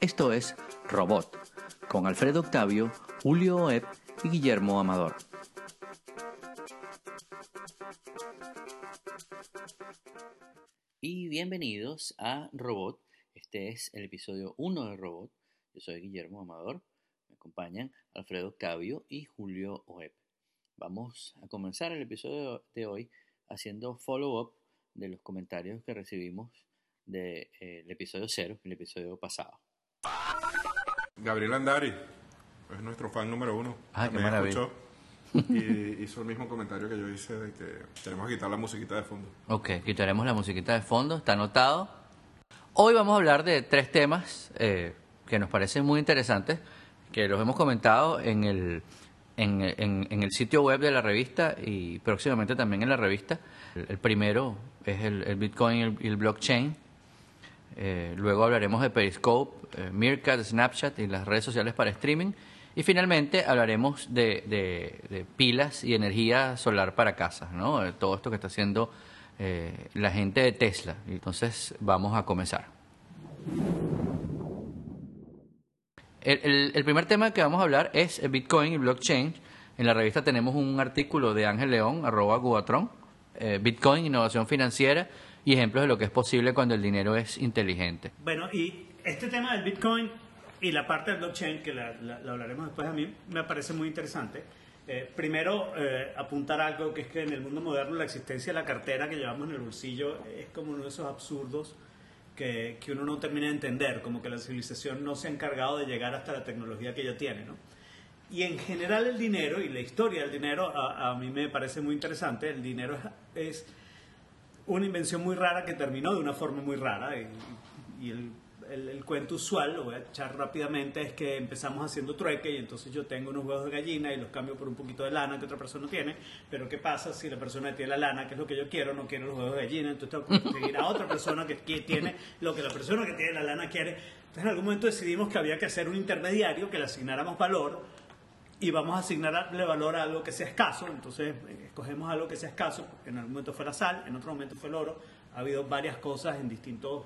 Esto es Robot, con Alfredo Octavio, Julio Oed y Guillermo Amador. Y bienvenidos a Robot. Este es el episodio 1 de Robot. Yo soy Guillermo Amador. Me acompañan Alfredo Octavio y Julio Oeb. Vamos a comenzar el episodio de hoy haciendo follow-up de los comentarios que recibimos del episodio 0, el episodio pasado. Gabriel Andari es nuestro fan número uno. Ah, qué maravilla. y hizo el mismo comentario que yo hice de que tenemos que quitar la musiquita de fondo. Ok, quitaremos la musiquita de fondo, está anotado. Hoy vamos a hablar de tres temas eh, que nos parecen muy interesantes, que los hemos comentado en el, en, en- en el sitio web de la revista y próximamente también en la revista. El, el primero es el, el Bitcoin y el, y el blockchain. Eh, luego hablaremos de Periscope, eh, Snapchat y las redes sociales para streaming. Y finalmente hablaremos de, pilas y energía solar para casas, ¿no? Todo esto que está haciendo eh, la gente de Tesla. Entonces vamos a comenzar. El, primer tema que vamos a hablar es Bitcoin y blockchain. En la revista tenemos un artículo de Ángel León, arroba Gubatron, eh, Bitcoin, innovación financiera y ejemplos de lo que es posible cuando el dinero es inteligente. Bueno, y este tema del Bitcoin y la parte del blockchain, que la, la- la hablaremos después, a mí me parece muy interesante. Eh, primero, eh, apuntar algo que es que en el mundo moderno la existencia de la cartera que llevamos en el bolsillo es como uno de esos absurdos que, que uno no termina de entender, como que la civilización no se ha encargado de llegar hasta la tecnología que ella tiene, ¿no? Y en general el dinero y la historia del dinero a, a mí me parece muy interesante. El dinero es, es una invención muy rara que terminó de una forma muy rara. Y, y el, el- el cuento usual, lo voy a echar rápidamente, es que empezamos haciendo trueque y entonces yo tengo unos huevos de gallina y los cambio por un poquito de lana que otra persona tiene. Pero ¿qué pasa si la persona que tiene la lana, que es lo que yo quiero, no quiere los huevos de gallina? Entonces tengo que conseguir a otra persona que, que tiene lo que la persona que tiene la lana quiere. Entonces en algún momento decidimos que había que hacer un intermediario, que le asignáramos valor y vamos a asignarle valor a algo que sea escaso. Entonces, eh, escogemos algo que sea escaso. En algún momento fue la sal, en otro momento fue el oro. Ha habido varias cosas en distintos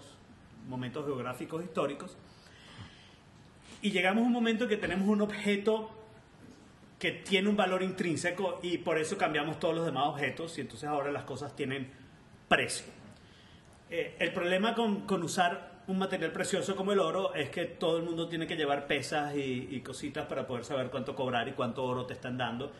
momentos geográficos históricos. Y llegamos a un momento que tenemos un objeto que tiene un valor intrínseco y por eso cambiamos todos los demás objetos y entonces ahora las cosas tienen precio. Eh, el problema con, con usar un material precioso como el oro es que todo el mundo tiene que llevar pesas y, cositas para poder saber cuánto cobrar y cuánto oro te están dando.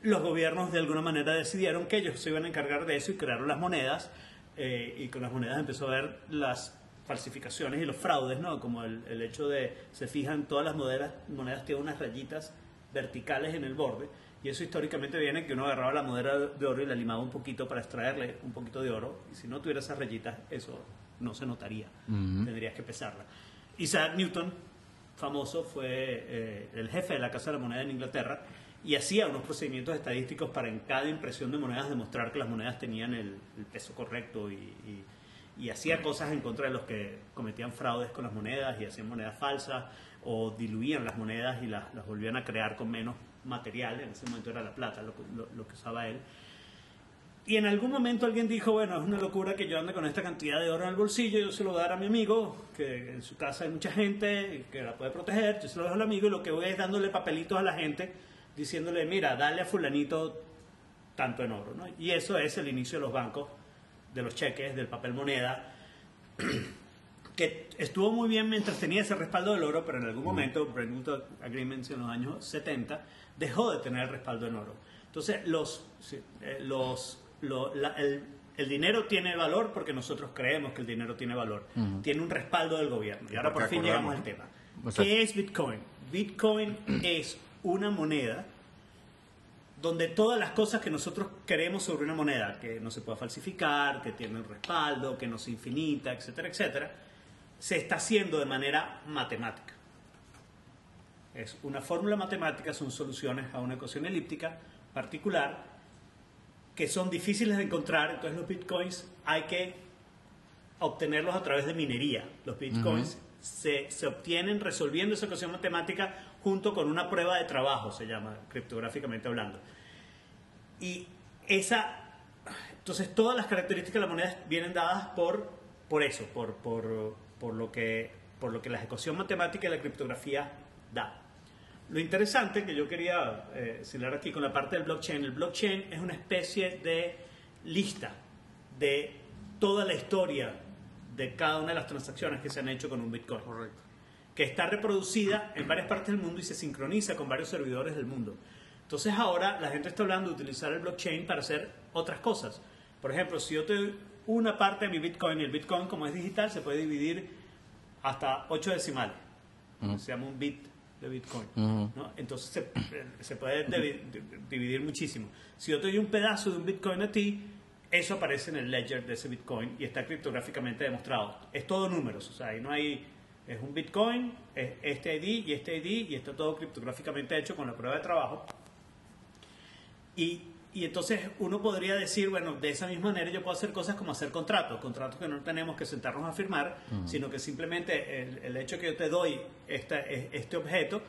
Los gobiernos de alguna manera decidieron que ellos se iban a encargar de eso y crearon las monedas eh, y con las monedas empezó a ver las falsificaciones y los fraudes, ¿no? Como el, el hecho de, se fijan, todas las monedas, monedas tienen unas rayitas verticales en el borde y eso históricamente viene que uno agarraba la moneda de oro y la limaba un poquito para extraerle un poquito de oro y si no tuviera esas rayitas eso no se notaría, tendrías que pesarla. Isaac Newton, famoso, fue eh, el jefe de la Casa de la Moneda en Inglaterra y hacía unos procedimientos estadísticos para en cada impresión de monedas demostrar que las monedas tenían el, el peso correcto y, y- y hacía cosas en contra de los que cometían fraudes con las monedas y hacían monedas falsas o diluían las monedas y las, las volvían a crear con menos material, en ese momento era la plata lo, que- lo- lo que usaba él. Y en algún momento alguien dijo, bueno, es una locura que yo ande con esta cantidad de oro en el bolsillo, yo se lo voy a dar a mi amigo, que en su casa hay mucha gente que la puede proteger, yo se lo dejo al amigo y lo que voy es dándole papelitos a la gente, diciéndole, mira, dale a fulanito tanto en oro. ¿no? Y eso es el inicio de los bancos, de los cheques, del papel moneda, que estuvo muy bien mientras tenía ese respaldo del oro, pero en algún momento, Bretton Woods Agreements en los años 70, dejó de tener el respaldo en oro. Entonces, los, eh, los, lo- la- el, el dinero tiene valor porque nosotros creemos que el dinero tiene valor. Tiene un respaldo del gobierno. Y ahora por fin llegamos al tema. O sea- ¿Qué es Bitcoin? Bitcoin es una moneda donde todas las cosas que nosotros queremos sobre una moneda, que no se pueda falsificar, que tiene un respaldo, que no sea infinita, etcétera, etcétera, se está haciendo de manera matemática. Es una fórmula matemática, son soluciones a una ecuación elíptica particular que son difíciles de encontrar, entonces los bitcoins hay que obtenerlos a través de minería. Los bitcoins se, se obtienen resolviendo esa ecuación matemática junto con una prueba de trabajo, se llama criptográficamente hablando. Y esa, entonces todas las características de la moneda vienen dadas por, por eso, por, por, por lo que por lo que la ecuación matemática y la criptografía da. Lo interesante que yo quería eh, señalar aquí con la parte del blockchain, el blockchain es una especie de lista de toda la historia de cada una de las transacciones que se han hecho con un Bitcoin. Correcto. Que está reproducida en varias partes del mundo y se sincroniza con varios servidores del mundo. Entonces ahora la gente está hablando de utilizar el blockchain para hacer otras cosas. Por ejemplo, si yo te doy una parte de mi Bitcoin, y el Bitcoin como es digital se puede dividir hasta 8 decimales. Se llama un bit de Bitcoin. ¿no? Entonces se, se puede dividir muchísimo. Si yo te doy un pedazo de un Bitcoin a ti, eso aparece en el ledger de ese Bitcoin y está criptográficamente demostrado. Es todo números, o sea, ahí no hay... Es un Bitcoin, es este ID y este ID y está todo criptográficamente hecho con la prueba de trabajo. Y, y entonces uno podría decir, bueno, de esa misma manera yo puedo hacer cosas como hacer contratos, contratos que no tenemos que sentarnos a firmar, sino que simplemente el, el hecho que yo te doy esta- e- este objeto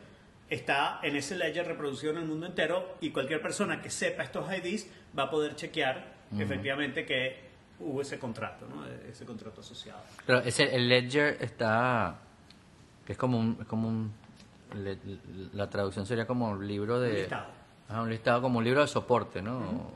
está en ese ledger reproducido en el mundo entero y cualquier persona que sepa estos IDs va a poder chequear efectivamente que hubo ese contrato, ¿no? ese contrato asociado. Pero ese, el ledger está, que es como un, es como un, le- la traducción sería como un libro de... Un listado. Ajá, un listado como un libro de soporte, ¿no?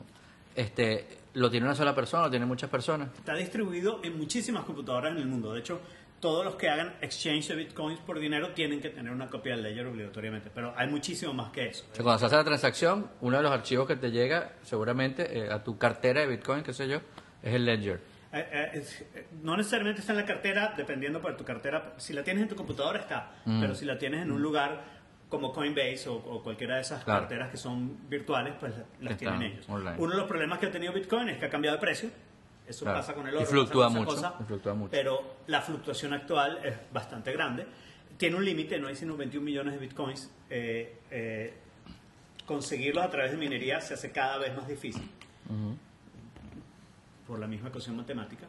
Este, ¿lo tiene una sola persona, lo tienen muchas personas? Está distribuido en muchísimas computadoras en el mundo. De hecho, todos los que hagan exchange de bitcoins por dinero tienen que tener una copia del ledger obligatoriamente. Pero hay muchísimo más que eso. O sea, cuando se hace la transacción, uno de los archivos que te llega, seguramente, eh, a tu cartera de Bitcoin, qué sé yo, es el ledger. Eh, eh, es- eh, no necesariamente está en la cartera, dependiendo por tu cartera. Si la tienes en tu computadora está, pero si la tienes en un lugar como Coinbase o, o cualquiera de esas Claro. carteras que son virtuales, pues las Están tienen ellos. online. Uno de los problemas que ha tenido Bitcoin es que ha cambiado de precio. Eso Claro. pasa con el Y oro. fluctúa con esa mucho, cosa, y fluctúa mucho. Pero la fluctuación actual es bastante grande. Tiene un límite, no hay sino 21 millones de Bitcoins. Eh, eh, conseguirlos a través de minería se hace cada vez más difícil por la misma ecuación matemática.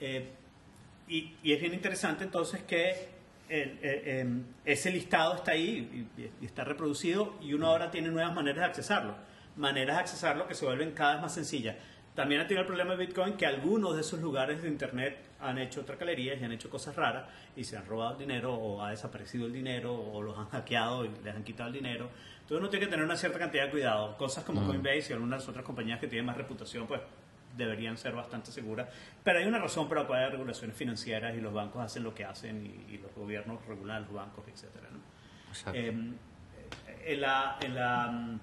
Eh, y, y es bien interesante entonces que el- eh, em, ese listado está ahí y, y está reproducido y uno ahora tiene nuevas maneras de accesarlo. Maneras de accesarlo que se vuelven cada vez más sencillas. También ha tenido el problema de Bitcoin que algunos de esos lugares de Internet han hecho tracalerías y han hecho cosas raras y se han robado el dinero o ha desaparecido el dinero o los han hackeado y les han quitado el dinero. Entonces uno tiene que tener una cierta cantidad de cuidado. Cosas como Coinbase y algunas otras compañías que tienen más reputación, pues deberían ser bastante seguras. Pero hay una razón por la cual hay regulaciones financieras y los bancos hacen lo que hacen y, y los gobiernos regulan los bancos, etcétera, ¿no? Eh, en, la, en, la,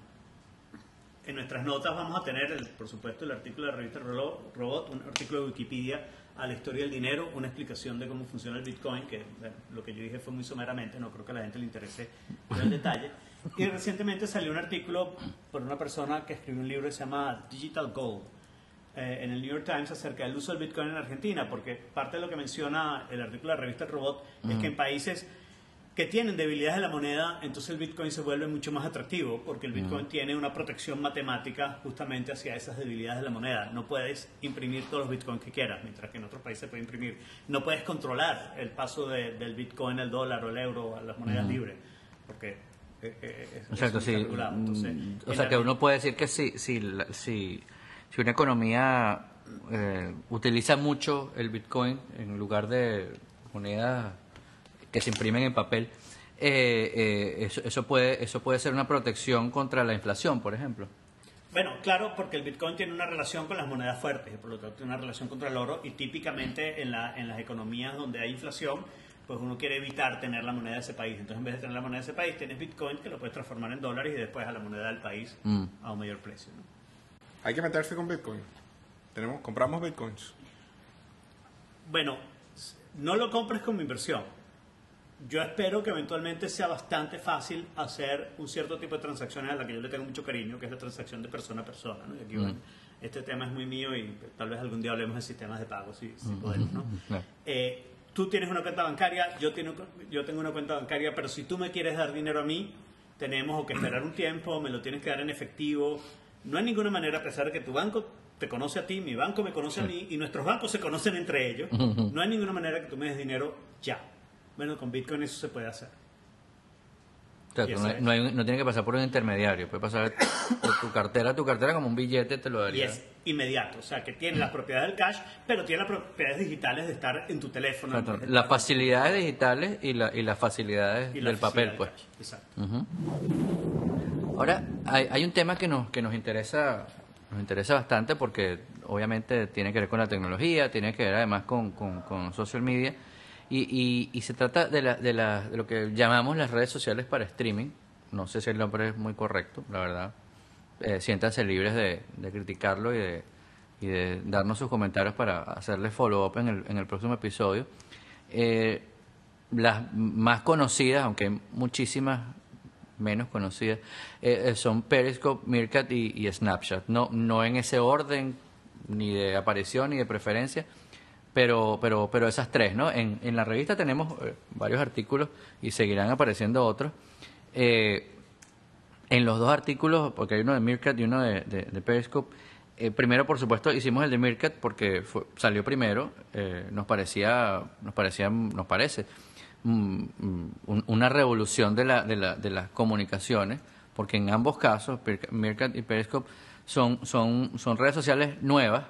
en nuestras notas vamos a tener, el- por supuesto, el artículo de la revista Robot, un artículo de Wikipedia a la historia del dinero, una explicación de cómo funciona el Bitcoin, que bueno, lo que yo dije fue muy someramente, no creo que a la gente le interese el detalle. Y recientemente salió un artículo por una persona que escribió un libro que se llama Digital Gold eh, en el New York Times acerca del uso del Bitcoin en Argentina, porque parte de lo que menciona el artículo de la revista Robot es que en países que tienen debilidades de la moneda, entonces el Bitcoin se vuelve mucho más atractivo, porque el Bitcoin tiene una protección matemática justamente hacia esas debilidades de la moneda. No puedes imprimir todos los Bitcoins que quieras, mientras que en otros países se puede imprimir. No puedes controlar el paso de- del Bitcoin al dólar o el euro a las monedas libres, porque eh, eh, es- Exacto, eso sí. Entonces, Mm, o sea, que uno puede decir que si, si, la- si, si una economía eh, utiliza mucho el Bitcoin en lugar de monedas que se imprimen en papel, eh, eh, eso, eso, puede, eso puede ser una protección contra la inflación, por ejemplo. Bueno, claro, porque el Bitcoin tiene una relación con las monedas fuertes, y por lo tanto tiene una relación contra el oro y típicamente en, la, en las economías donde hay inflación, pues uno quiere evitar tener la moneda de ese país. Entonces en vez de tener la moneda de ese país, tienes Bitcoin que lo puedes transformar en dólares y después a la moneda del país Mm. a un mayor precio. ¿no? Hay que meterse con Bitcoin. Tenemos, compramos Bitcoins. Bueno, no lo compres como inversión. Yo espero que eventualmente sea bastante fácil hacer un cierto tipo de transacciones a la que yo le tengo mucho cariño, que es la transacción de persona a persona. ¿no? Y aquí, bueno, este tema es muy mío y tal vez algún día hablemos de sistemas de pago, si, si podemos. ¿no? Eh, tú tienes una cuenta bancaria, yo, tengo, yo tengo una cuenta bancaria, pero si tú me quieres dar dinero a mí, tenemos o que esperar un tiempo, me lo tienes que dar en efectivo. No hay ninguna manera, a pesar de que tu banco te conoce a ti, mi banco me conoce a mí y nuestros bancos se conocen entre ellos, no hay ninguna manera que tú me des dinero ya. Bueno, con Bitcoin eso se puede hacer. O sea, Y tú eso no, no hay- no tiene que pasar por un intermediario, puede pasar de tu cartera tu cartera como un billete te lo Y daría. es inmediato, o sea, que tiene las propiedades del cash, pero tiene las propiedades digitales de estar en tu teléfono. Las facilidades digitales y, la, y las facilidades y la del papel, pues. cash, Exacto. Ahora, hay, hay un tema que nos, que nos interesa nos interesa bastante porque obviamente tiene que ver con la tecnología, tiene que ver además con, con, social media y, y, y se trata de, la, de, la, de lo que llamamos las redes sociales para streaming. No sé si el nombre es muy correcto, la verdad. Eh, siéntanse libres de, de criticarlo y de, y de darnos sus comentarios para hacerle follow-up en el, en el próximo episodio. Eh, las más conocidas, aunque hay muchísimas menos conocidas, eh, eh, son Periscope, Meerkat y, y Snapchat. No, no en ese orden, ni de aparición ni de preferencia, pero, pero, pero esas tres, ¿no? En, en la revista tenemos eh, varios artículos y seguirán apareciendo otros. Eh, en los dos artículos, porque hay uno de Meerkat y uno de, de- Periscope, eh, primero, por supuesto, hicimos el de Meerkat porque salió primero. eh, nos parecía, nos parecía, nos parece una revolución de, la, de, la, de las comunicaciones, porque en ambos casos, Meerkat y Periscope, son, son, son redes sociales nuevas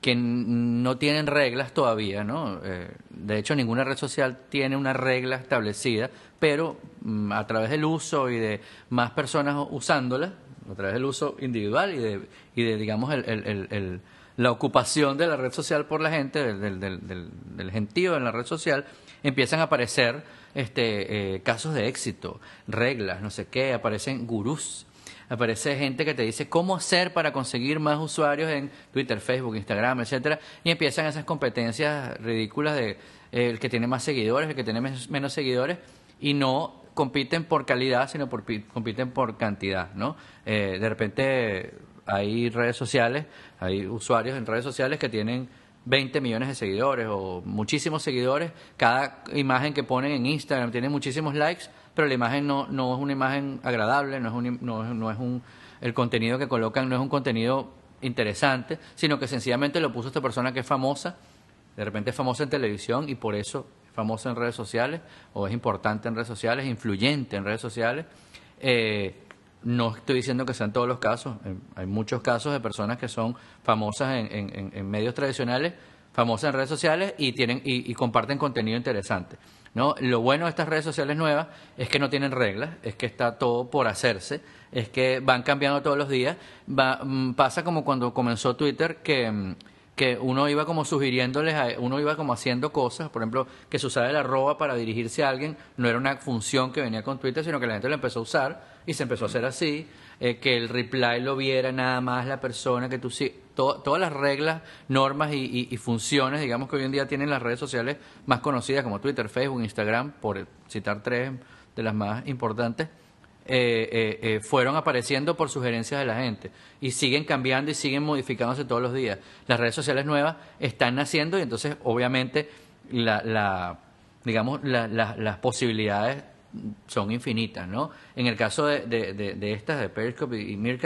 que no tienen reglas todavía, ¿no? Eh, de hecho, ninguna red social tiene una regla establecida, pero mm, a través del uso y de más personas usándola, a través del uso individual y de, y de digamos, el, el- el- la ocupación de la red social por la gente, del, del, del- del gentío en la red social, empiezan a aparecer este, eh, casos de éxito, reglas, no sé qué, aparecen gurús aparece gente que te dice cómo hacer para conseguir más usuarios en Twitter, Facebook, Instagram, etcétera, y empiezan esas competencias ridículas de eh, el que tiene más seguidores, el que tiene menos seguidores, y no compiten por calidad, sino por, pi- compiten por cantidad, ¿no? Eh, de repente hay redes sociales, hay usuarios en redes sociales que tienen 20 millones de seguidores o muchísimos seguidores. Cada imagen que ponen en Instagram tiene muchísimos likes, pero la imagen no, no es una imagen agradable, no es, un, no no es un, el contenido que colocan no es un contenido interesante, sino que sencillamente lo puso esta persona que es famosa, de repente es famosa en televisión y por eso es famosa en redes sociales, o es importante en redes sociales, influyente en redes sociales. Eh, no estoy diciendo que sean todos los casos, eh, hay muchos casos de personas que son famosas en, en- en- medios tradicionales, famosas en redes sociales y tienen y, y comparten contenido interesante. ¿no? Lo bueno de estas redes sociales nuevas es que no tienen reglas, es que está todo por hacerse, es que van cambiando todos los días. Va- mm, pasa como cuando comenzó Twitter que mm, que uno iba como sugiriéndoles, a- uno iba como haciendo cosas, por ejemplo, que se usara el arroba para dirigirse a alguien, no era una función que venía con Twitter, sino que la gente lo empezó a usar y se empezó a hacer así, eh, que el reply lo viera nada más la persona que tú sí, to- todas las reglas, normas y, y- funciones, digamos que hoy en día tienen las redes sociales más conocidas como Twitter, Facebook, Instagram, por citar tres de las más importantes, eh, eh, fueron apareciendo por sugerencias de la gente y siguen cambiando y siguen modificándose todos los días. Las redes sociales nuevas están naciendo y entonces obviamente la, la- digamos la- las posibilidades son infinitas, ¿no? En el caso de, de- de- de estas, de Periscope y, y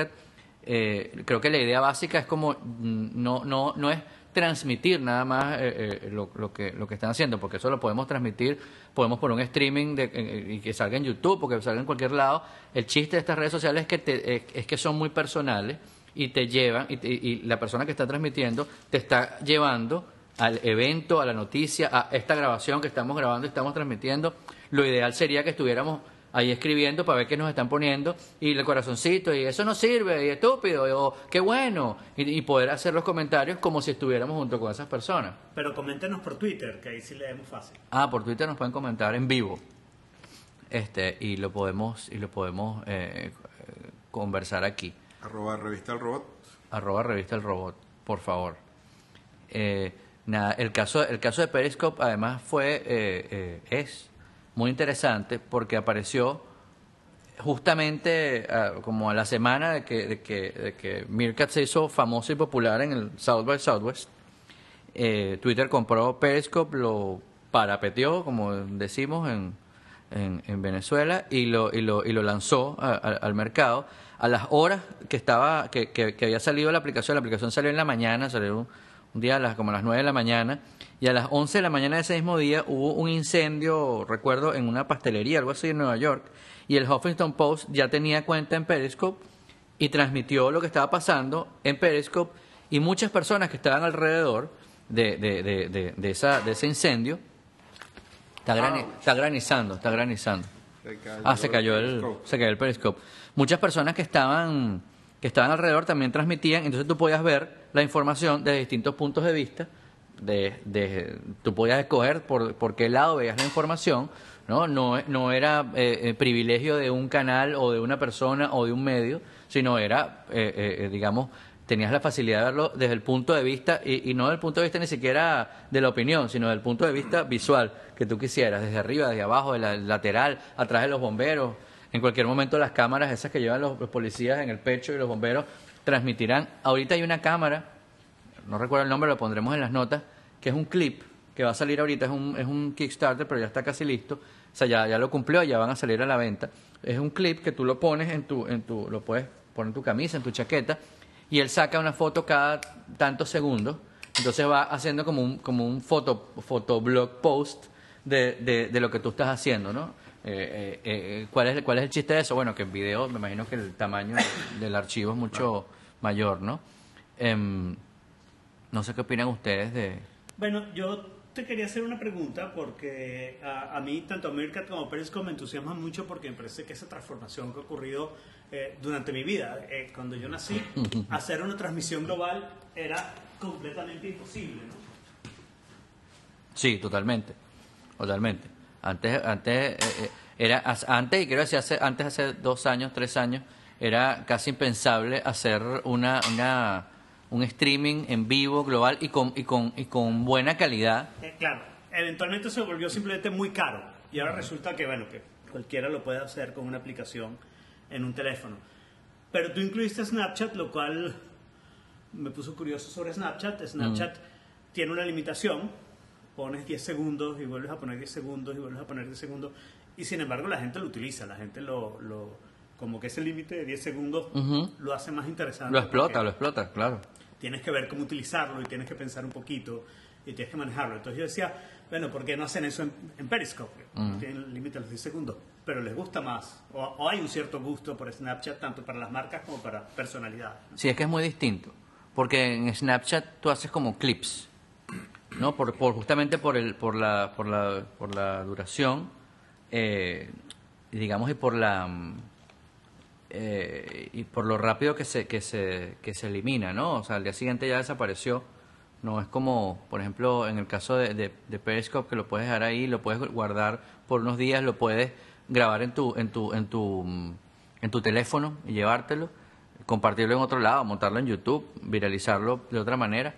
eh, creo que la idea básica es como mm, no, no, no es transmitir nada más eh, eh, lo, lo que, lo que están haciendo, porque eso lo podemos transmitir, podemos poner un streaming de, eh, y que salga en YouTube o que salga en cualquier lado. El chiste de estas redes sociales es que, te- es, es que son muy personales y te llevan, y, te- y la persona que está transmitiendo te está llevando al evento, a la noticia, a esta grabación que estamos grabando y estamos transmitiendo. Lo ideal sería que estuviéramos ahí escribiendo para ver qué nos están poniendo y el corazoncito y eso no sirve y estúpido y, o qué bueno y, y poder hacer los comentarios como si estuviéramos junto con esas personas. Pero coméntenos por Twitter, que ahí sí leemos fácil. Ah, por Twitter nos pueden comentar en vivo este y lo podemos y lo podemos eh, eh, conversar aquí. Arroba revista el robot. arroba revista el robot, por favor. Eh, nada, el caso, el caso de Periscope además fue, eh, eh, es muy interesante porque apareció justamente ah, como a la semana de que, de que, de que Meerkat se hizo famoso y popular en el South by Southwest. Eh, Twitter compró Periscope, lo parapeteó, como decimos en, en, en Venezuela, y lo, y lo, y lo lanzó a- al mercado. A las horas que estaba que, que, había salido la aplicación, la aplicación salió en la mañana, salió un día a las, como a las 9 de la mañana, y a las 11 de la mañana de ese mismo día hubo un incendio, recuerdo, en una pastelería, algo así en Nueva York, y el Huffington Post ya tenía cuenta en Periscope y transmitió lo que estaba pasando en Periscope, y muchas personas que estaban alrededor de, de, de, de, de esa, de ese incendio, está, grani- está granizando, está granizando. Se Ah, se cayó el, Periscope. se cayó el periscope. Muchas personas que estaban que estaban alrededor también transmitían, entonces tú podías ver la información de distintos puntos de vista, de, de tú podías escoger por, por qué lado veías la información, no no, no era eh, eh, privilegio de un canal o de una persona o de un medio, sino era, eh, eh, eh, digamos, tenías la facilidad de verlo desde el punto de vista, y, no desde el punto de vista ni siquiera de la opinión, sino desde el punto de vista visual que tú quisieras, desde arriba, desde abajo, del lateral, atrás de los bomberos. En cualquier momento las cámaras esas que llevan los policías en el pecho y los bomberos transmitirán. Ahorita hay una cámara, no recuerdo el nombre, lo pondremos en las notas, que es un clip que va a salir ahorita, es un, es un Kickstarter, pero ya está casi listo. O sea, ya, ya lo cumplió, ya van a salir a la venta. Es un clip que tú lo pones en tu, en tu, lo puedes poner en tu camisa, en tu chaqueta, y él saca una foto cada tantos segundos. Entonces va haciendo como un, como un foto, fotoblog post de, de, de lo que tú estás haciendo, ¿no? Eh, eh, eh, ¿cuál, es, ¿Cuál es el chiste de eso? Bueno, que en video me imagino que el tamaño del archivo es mucho mayor, ¿no? No sé qué opinan ustedes de... Bueno, yo te quería hacer una pregunta porque a, a mí tanto Meerkat como Periscope me entusiasman mucho porque me parece que esa transformación que ha ocurrido eh, durante mi vida, eh, cuando yo nací, hacer una transmisión global era completamente imposible, ¿no? Sí, totalmente, totalmente. Antes, antes eh, era antes y quiero decir hace, antes hace dos años, tres años era casi impensable hacer una, una un streaming en vivo global y con y con y con buena calidad. Eh, claro, eventualmente se volvió simplemente muy caro y ahora resulta que, bueno, que cualquiera lo puede hacer con una aplicación en un teléfono. Pero tú incluiste Snapchat, lo cual me puso curioso sobre Snapchat. Snapchat tiene una limitación, pones 10 segundos y vuelves a poner 10 segundos y vuelves a poner 10 segundos y sin embargo la gente lo utiliza, la gente lo... lo como que ese límite de 10 segundos lo hace más interesante. Lo explota, lo explota, claro. tienes que ver cómo utilizarlo y tienes que pensar un poquito y tienes que manejarlo. Entonces yo decía, bueno, ¿por qué no hacen eso en, en Periscope? Tienen el límite de los 10 segundos, pero les gusta más. O, o hay un cierto gusto por Snapchat, tanto para las marcas como para personalidad. Sí, es que es muy distinto. Porque en Snapchat tú haces como clips, ¿no? Por, por justamente por el, por la, por la, por la duración, eh, digamos, y por la, mm, eh, y por lo rápido que se, que se, que se elimina, ¿no? O sea, al día siguiente ya desapareció. No es como, por ejemplo, en el caso de, de, de Periscope, que lo puedes dejar ahí, lo puedes guardar por unos días, lo puedes grabar en tu, en tu, en tu, en tu teléfono y llevártelo, compartirlo en otro lado, montarlo en YouTube, viralizarlo de otra manera,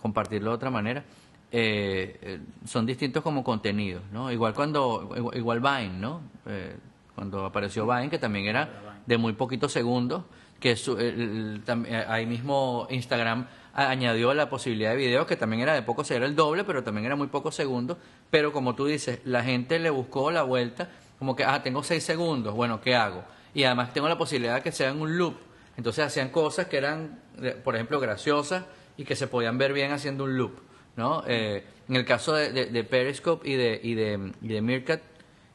compartirlo de otra manera. Eh, eh, son distintos como contenidos, ¿no? Igual cuando, igual, igual Vine, ¿no? Eh, cuando apareció Vine, que también era de muy poquitos segundos, que su- el- el- eh, ahí mismo Instagram añadió la posibilidad de videos que también era de poco, era el doble, pero también era muy pocos segundos, pero como tú dices, la gente le buscó la vuelta, como que, ah, tengo seis segundos, bueno, ¿qué hago? Y además tengo la posibilidad de que sean un loop, entonces hacían cosas que eran, eh, por ejemplo, graciosas y que se podían ver bien haciendo un loop, ¿no? Eh, en el caso de, de- de Periscope y de, y de, y de Meerkat,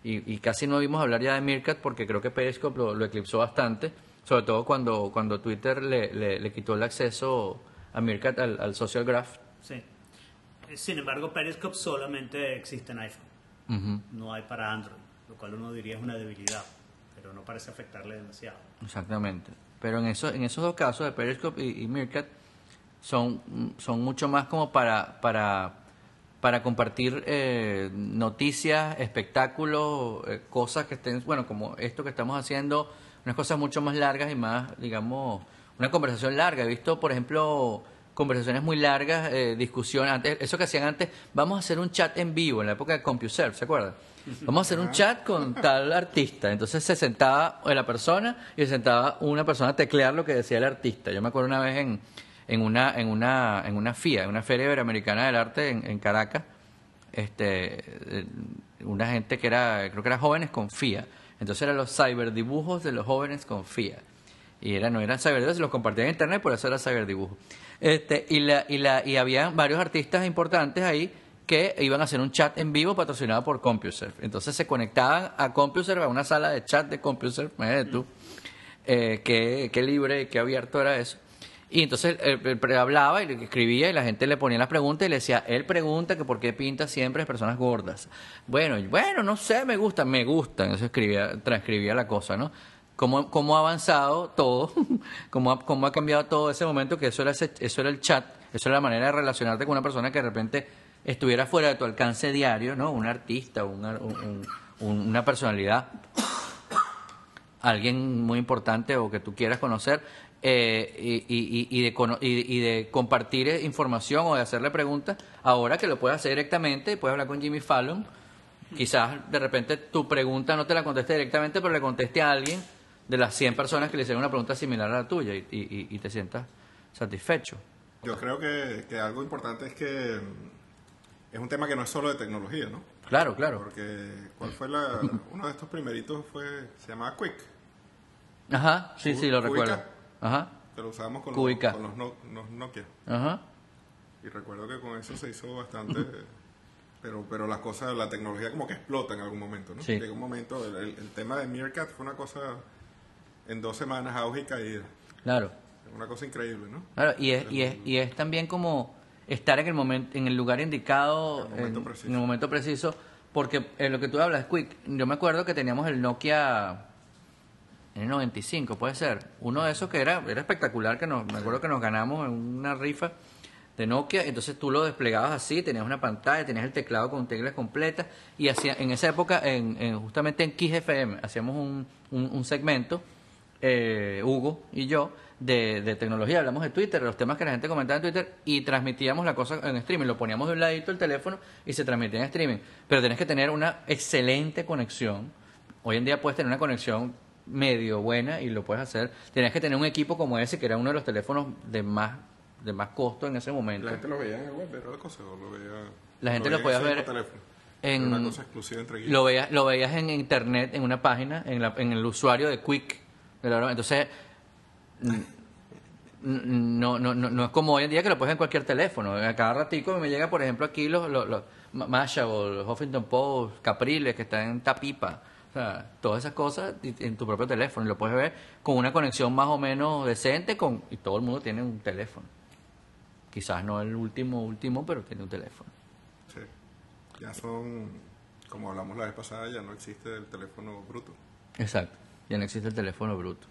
y, y casi no vimos hablar ya de Meerkat porque creo que Periscope lo, lo eclipsó bastante, sobre todo cuando, cuando Twitter le, le, le quitó el acceso a Meerkat al, al social graph. Sí. Eh, Sin embargo, Periscope solamente existe en iPhone, Ujú, no hay para Android, lo cual uno diría es una debilidad, pero no parece afectarle demasiado. Exactamente. Pero en, eso, en esos dos casos de Periscope y, y Meerkat son, son mucho más como para, para, para compartir eh, noticias, espectáculos, eh, cosas que estén, bueno, como esto que estamos haciendo, unas cosas mucho más largas y más, digamos, una conversación larga. He visto, por ejemplo, conversaciones muy largas, eh, discusiones, antes, eso que hacían antes, vamos a hacer un chat en vivo en la época de CompuServe, ¿se acuerdan? Vamos a hacer un chat con tal artista. Entonces se sentaba la persona y se sentaba una persona a teclear lo que decía el artista. Yo me acuerdo una vez en, en una en una en una FIA, en una Feria Iberoamericana del Arte en, Caracas, este eh, una gente que era creo que era jóvenes con FIA. Entonces eran los cyberdibujos de los jóvenes con FIA. Y era, no eran cyberdibujos, se los compartían en internet, por eso era cyberdibujo. Este, y, la, y, la, y había varios artistas importantes ahí que iban a hacer un chat en vivo patrocinado por CompuServe. Entonces se conectaban a CompuServe, a una sala de chat de CompuServe, imagínate tú, eh, qué, qué libre qué abierto era eso. Y entonces él, él hablaba y escribía y la gente le ponía las preguntas y le decía, él pregunta que por qué pinta siempre personas gordas. Bueno, bueno, no sé, me gusta, me gustan. Eso escribía, transcribía la cosa, ¿no? Cómo, cómo ha avanzado todo, cómo ha, cómo ha cambiado todo ese momento, que eso era, ese- eso era el chat, eso era la manera de relacionarte con una persona que de repente estuviera fuera de tu alcance diario, ¿no? Un artista, un- una personalidad alguien muy importante o que tú quieras conocer eh, y, y- y- de, y, de compartir información o de hacerle preguntas, ahora que lo puedes hacer directamente, puedes hablar con Jimmy Fallon, quizás de repente tu pregunta no te la conteste directamente, pero le conteste a alguien de las 100 personas que le hicieron una pregunta similar a la tuya y, te sientas satisfecho. Yo creo que, que algo importante es que es un tema que no es solo de tecnología, ¿no? Claro, claro. Porque ¿cuál fue la, uno de estos primeritos fue se llamaba Quick, Ajá, sí, sí, lo Cubica. recuerdo. Ajá, que lo usábamos con, los, con los, no- los Nokia ajá. y recuerdo que con eso se hizo bastante pero pero las cosas la tecnología como que explota en algún momento, ¿no? Sí. Llega un momento el, el- tema de Meerkat fue una cosa en dos semanas auge y caída, Claro. una cosa increíble, ¿no? Claro, y es, y es, y es también como estar en el momento, en el lugar indicado, En el momento en, preciso. en el momento preciso, porque en lo que tú hablas, Quick, yo me acuerdo que teníamos el Nokia en el 95, puede ser, uno de esos que era, era espectacular, que nos, me acuerdo que nos ganamos en una rifa de Nokia, entonces tú lo desplegabas así, tenías una pantalla, tenías el teclado con teclas completas, y hacía, en esa época, en, en- justamente en Kiss FM, hacíamos un, un, segmento eh, Hugo y yo, de, de tecnología. Hablamos de Twitter, de los temas que la gente comentaba en Twitter y transmitíamos la cosa en streaming. Lo poníamos de un ladito el teléfono y se transmitía en streaming. Pero tienes que tener una excelente conexión. Hoy en día puedes tener una conexión medio buena y lo puedes hacer. Tienes que tener un equipo como ese, que era uno de los teléfonos de más de más costo en ese momento. La gente lo veía en el web, era la cosa, o lo veía... La gente lo podía ver en- una cosa exclusiva entre. Lo veías, lo veías en internet, en una página, en, la- en el usuario de Quick. de la broma. Entonces, no, no, no, no es como hoy en día que lo puedes en cualquier teléfono. A cada ratico me llega, por ejemplo, aquí los, los, los Ma- Mashable, Huffington Post, Capriles, que están en Tapipa. O sea, todas esas cosas en tu propio teléfono. Y lo puedes ver con una conexión más o menos decente con y todo el mundo tiene un teléfono. Quizás no el último, último, pero tiene un teléfono. Sí. Ya son, como hablamos la vez pasada, ya no existe el teléfono bruto. Exacto, ya no existe el teléfono bruto.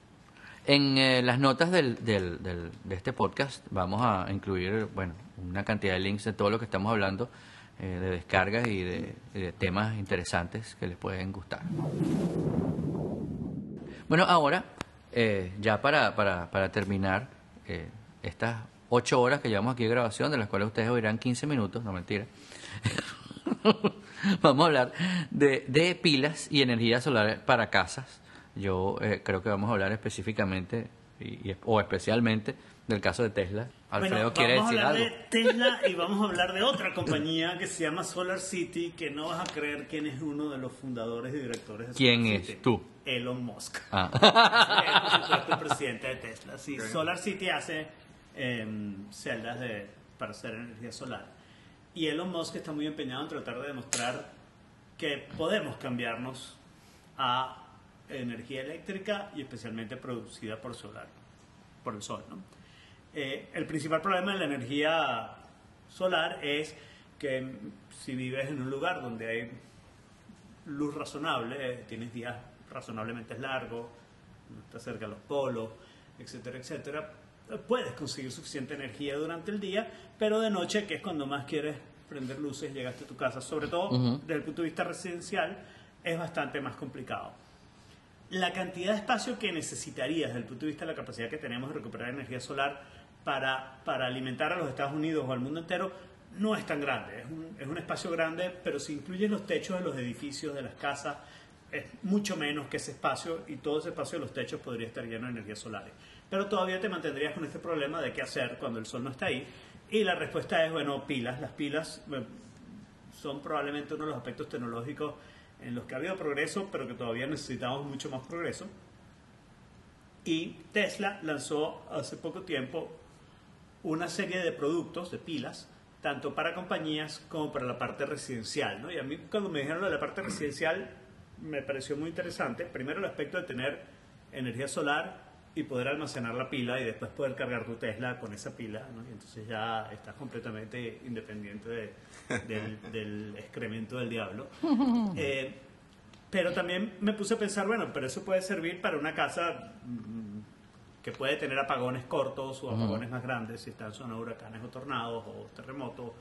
En eh, las notas del, del, del- de este podcast vamos a incluir bueno, una cantidad de links de todo lo que estamos hablando, eh, de descargas y de, temas interesantes que les pueden gustar. Bueno, ahora, eh, ya para, para, terminar eh, estas ocho horas que llevamos aquí de grabación, de las cuales ustedes oirán 15 minutos, no mentira. vamos a hablar de, de pilas y energía solar para casas. Yo eh, creo que vamos a hablar específicamente o especialmente del caso de Tesla. Alfredo Bueno, quiere vamos decir a hablar algo. de Tesla y vamos a hablar de otra compañía que se llama Solar City, que no vas a creer quién es uno de los fundadores y directores de ¿Quién Solar es? City. Tú. Elon Musk. Ah. es, por supuesto, el presidente de Tesla. Sí. Solar City hace em, celdas de, para hacer energía solar. Y Elon Musk está muy empeñado en tratar de demostrar que podemos cambiarnos a energía eléctrica y especialmente producida por solar, por el sol. ¿no? Eh, el principal problema de la energía solar es que si vives en un lugar donde hay luz razonable, eh, tienes días razonablemente largos, no estás cerca de los polos, etcétera, etcétera, puedes conseguir suficiente energía durante el día, pero de noche, que es cuando más quieres prender luces, llegaste a tu casa, sobre todo Ujú. desde el punto de vista residencial, es bastante más complicado. La cantidad de espacio que necesitarías desde el punto de vista de la capacidad que tenemos de recuperar energía solar para, para alimentar a los Estados Unidos o al mundo entero no es tan grande. Es un, es un espacio grande, pero si incluyes los techos de los edificios, de las casas, es mucho menos que ese espacio y todo ese espacio de los techos podría estar lleno de energías solares. Pero todavía te mantendrías con este problema de qué hacer cuando el sol no está ahí. Y la respuesta es, bueno, pilas. Las pilas son probablemente uno de los aspectos tecnológicos en los que ha habido progreso, pero que todavía necesitamos mucho más progreso. Y Tesla lanzó hace poco tiempo una serie de productos, de pilas, tanto para compañías como para la parte residencial. ¿no? Y a mí cuando me dijeron lo de la parte residencial me pareció muy interesante. Primero el aspecto de tener energía solar y poder almacenar la pila y después poder cargar tu Tesla con esa pila. ¿no? Y entonces ya estás completamente independiente de- del, del excremento del diablo. Eh, pero también me puse a pensar, bueno, pero eso puede servir para una casa que puede tener apagones cortos o apagones más grandes si está en zona de huracanes o tornados o terremotos.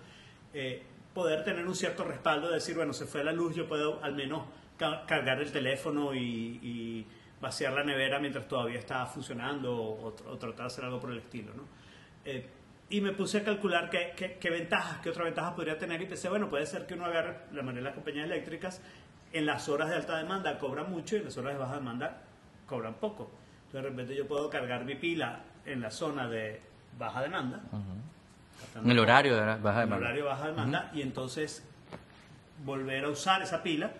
Eh, poder tener un cierto respaldo de decir, bueno, se fue la luz, yo puedo al menos ca- cargar el teléfono y, y vaciar la nevera mientras todavía está funcionando o, o tr- o tratar de hacer algo por el estilo, ¿no? Eh, y me puse a calcular qué, qué, qué ventajas, qué otras ventajas podría tener y pensé, bueno, puede ser que uno agarre la mayoría de las compañías eléctricas en las horas de alta demanda cobran mucho y en las horas de baja demanda cobran poco. Entonces de repente yo puedo cargar mi pila en la zona de baja demanda, En el horario de baja en demanda. horario de baja demanda y entonces volver a usar esa pila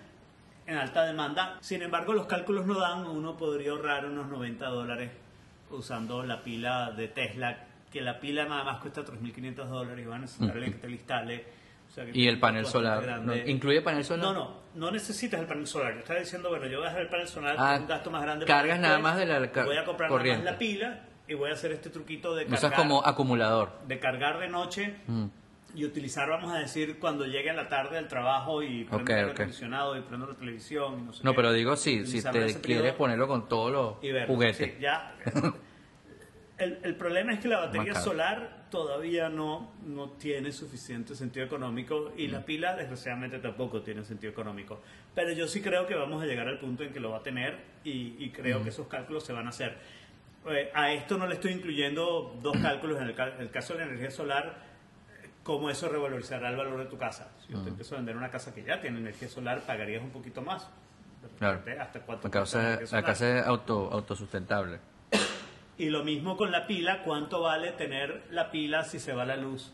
en alta demanda. Sin embargo, los cálculos no dan, uno podría ahorrar unos 90 dólares usando la pila de Tesla, que la pila nada más cuesta 3.500 dólares y van a necesitar alguien que te instale. O sea, que Y el panel solar. ¿no? ¿Incluye panel solar? No, no, no necesitas el panel solar. Yo estaba diciendo, bueno, yo voy a hacer el panel solar Ah, con un gasto más grande. cargas para nada más de la Voy a comprar corriente. nada más la pila y voy a hacer este truquito de Lo usas cargar, como acumulador. de cargar de noche Mm. y utilizar, vamos a decir, cuando llegue a la tarde del trabajo y prendo Ok, el aire ok. acondicionado y prendo la televisión y no sé No, qué. pero digo, sí, si te quieres ponerlo con todos los juguetes. Sí, ya. El, el problema es que la batería solar todavía no, no tiene suficiente sentido económico y Mm. la pila desgraciadamente tampoco tiene sentido económico. Pero yo sí creo que vamos a llegar al punto en que lo va a tener y, y Mm. creo que esos cálculos se van a hacer. Eh, a esto no le estoy incluyendo dos cálculos en el, el caso de la energía solar cómo eso revalorizará el valor de tu casa. Si Mm. yo te empiezo a vender una casa que ya tiene energía solar, pagarías un poquito más. Claro. ¿Hasta cuánto La casa es auto, autosustentable. Y lo mismo con la pila, ¿cuánto vale tener la pila si se va la luz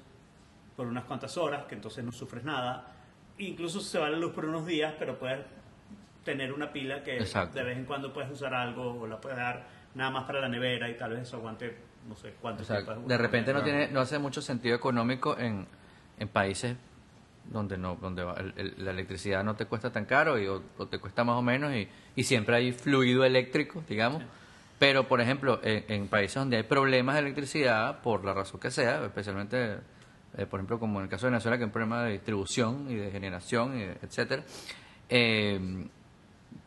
por unas cuantas horas, que entonces no sufres nada? Incluso si se va la luz por unos días, pero puedes tener una pila que Exacto. de vez en cuando puedes usar algo o la puedes dar nada más para la nevera y tal vez eso aguante no sé cuánto O sea, tiempo. de repente no tiene no hace mucho sentido económico en, en países donde no donde el- el- la electricidad no te cuesta tan caro y, o, o te cuesta más o menos y, y siempre hay fluido eléctrico, digamos. Pero, por ejemplo, en, países donde hay problemas de electricidad, por la razón que sea, especialmente, eh, por ejemplo, como en el caso de Venezuela, que hay un problema de distribución y de generación, y etcétera, eh,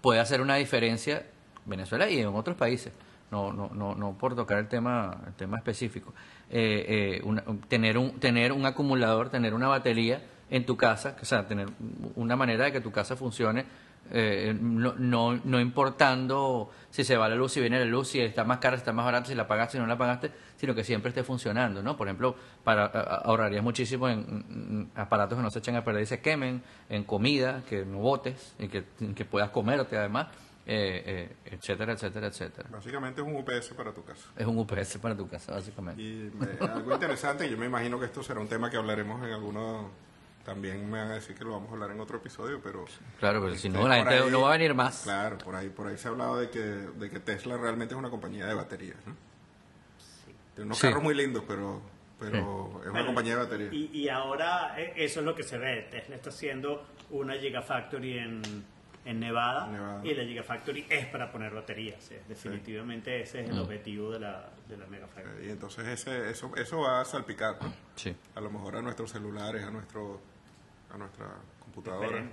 puede hacer una diferencia Venezuela y en otros países. No, no, no, no por tocar el tema, el tema específico. Eh, eh, una- tener un, tener un acumulador, tener una batería en tu casa, o sea, tener una manera de que tu casa funcione, eh, no, no, no importando si se va la luz, si viene la luz, si está más cara, si está más barata, si la pagaste, si no la pagaste, sino que siempre esté funcionando, ¿no? Por ejemplo, para ahorrarías muchísimo en, aparatos que no se echen a perder y se quemen, en comida, que no botes, y que, que puedas comerte además, eh, eh, etcétera, etcétera, etcétera. Básicamente es un UPS para tu casa. Es un UPS para tu casa, básicamente. Y me- algo interesante, yo me imagino que esto será un tema que hablaremos en alguno, también me van a decir que lo vamos a hablar en otro episodio, pero... Claro, pero si no, la por gente ahí- no va a venir más. Claro, por ahí, por ahí se ha hablado de que, de que Tesla realmente es una compañía de baterías, ¿no? Tiene unos Sí. carros muy lindos, pero, pero es una Bueno, compañía de baterías. Y, y ahora eh, eso es lo que se ve. Tesla está haciendo una Gigafactory en, en Nevada, Nevada. y la Gigafactory es para poner baterías. eh. Definitivamente ese es el Mm. objetivo de la, de la Megafactory. Y entonces ese, eso, eso va a salpicar, ¿no? Sí. A lo mejor a nuestros celulares, a nuestro a nuestra computadora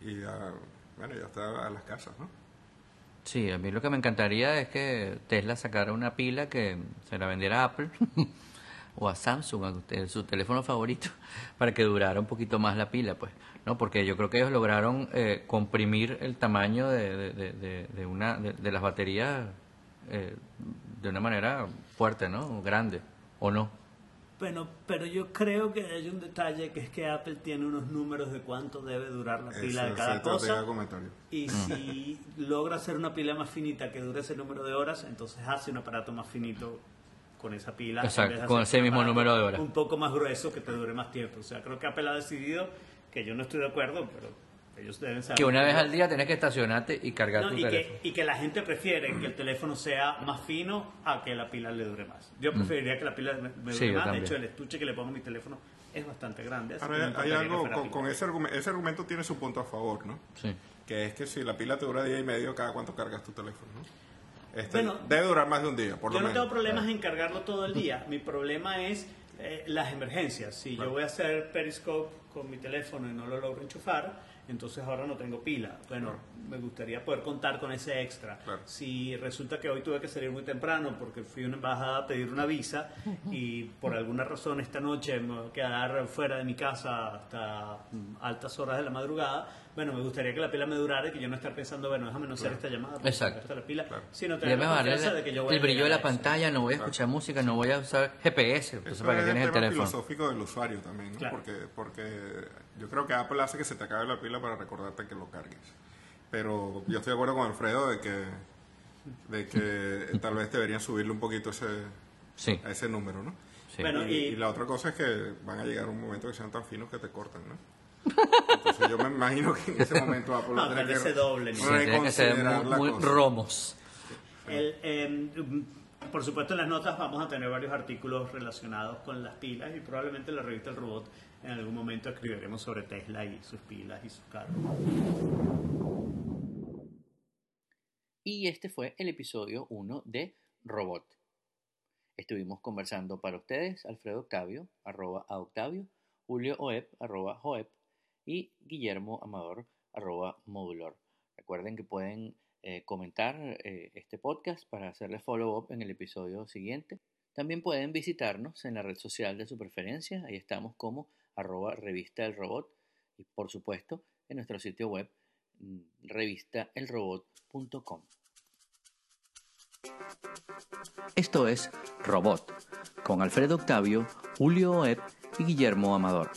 y a, bueno, ya está a las casas, ¿no? Sí, a mí lo que me encantaría es que Tesla sacara una pila que se la vendiera a Apple o a Samsung, a su teléfono favorito, para que durara un poquito más la pila, pues, ¿no? Porque yo creo que ellos lograron eh, comprimir el tamaño de, de, de- una, de, de las baterías eh, de una manera fuerte, ¿no? Grande, ¿o no? Bueno, pero yo creo que hay un detalle que es que Apple tiene unos números de cuánto debe durar la pila de cada cosa. comentario. Y si logra hacer una pila más finita que dure ese número de horas, entonces hace un aparato más finito con esa pila. en Exacto, con ese mismo número de horas. Un poco más grueso que te dure más tiempo. O sea, creo que Apple ha decidido, que yo no estoy de acuerdo, pero Ellos deben saber Que una vez al día tenés que estacionarte y cargar No, tu y, teléfono. que, y que la gente prefiere que el teléfono sea más fino a que la pila le dure más. Yo preferiría que la pila me, me dure Mm. Sí, yo más. De hecho, el estuche que le pongo a mi teléfono es bastante grande. así Ahora, no hay algo con, con ese argumento. Ese argumento tiene su punto a favor, ¿no? Sí. Que es que si la pila te dura día y medio, cada cuánto cargas tu teléfono, ¿no? Este, Bueno, debe durar más de un día, por Yo lo no menos. tengo problemas en cargarlo todo el día. Mi problema es eh, las emergencias. Si yo voy a hacer Periscope con mi teléfono y no lo logro enchufar, entonces ahora no tengo pila. Bueno, me gustaría poder contar con ese extra. Claro. Si resulta que hoy tuve que salir muy temprano porque fui a una embajada a pedir una visa y por alguna razón esta noche me voy a quedar fuera de mi casa hasta mm, altas horas de la madrugada, bueno, me gustaría que la pila me durara y que yo no estar pensando, bueno, déjame no hacer esta llamada Exacto. está la pila, Claro. sino Y tener además la confianza de que yo voy a el brillo de la pantalla, no voy a escuchar música, no voy a usar GPS, entonces Eso para que es tienes el tema teléfono. filosófico del usuario también, ¿no? Claro. Porque, porque yo creo que Apple hace que se te acabe la pila para recordarte que lo cargues. Pero yo estoy de acuerdo con Alfredo de que, de que tal vez deberían subirle un poquito ese, Sí, a ese número, ¿no? sí. Bueno, y- y la otra cosa es que van a llegar un momento que sean tan finos que te cortan, ¿no? Entonces yo me imagino que en ese momento Apple va a No, tener tal vez que se doblen. Sí, tiene que ser muy, romos. El, eh, por supuesto, en las notas vamos a tener varios artículos relacionados con las pilas y probablemente en la revista El Robot en algún momento escribiremos sobre Tesla y sus pilas y sus carros. Y este fue el episodio 1 de Robot. Estuvimos conversando para ustedes Alfredo Octavio, arroba a Octavio, Julio Oep, arroba Joep, y Guillermo Amador, arroba Modulor. Recuerden que pueden eh, comentar eh, este podcast para hacerle follow-up en el episodio siguiente. También pueden visitarnos en la red social de su preferencia, ahí estamos como arroba revista del robot y por supuesto en nuestro sitio web mm, revistaelrobot.com. Esto es Robot, con Alfredo Octavio, Julio Oeb y Guillermo Amador.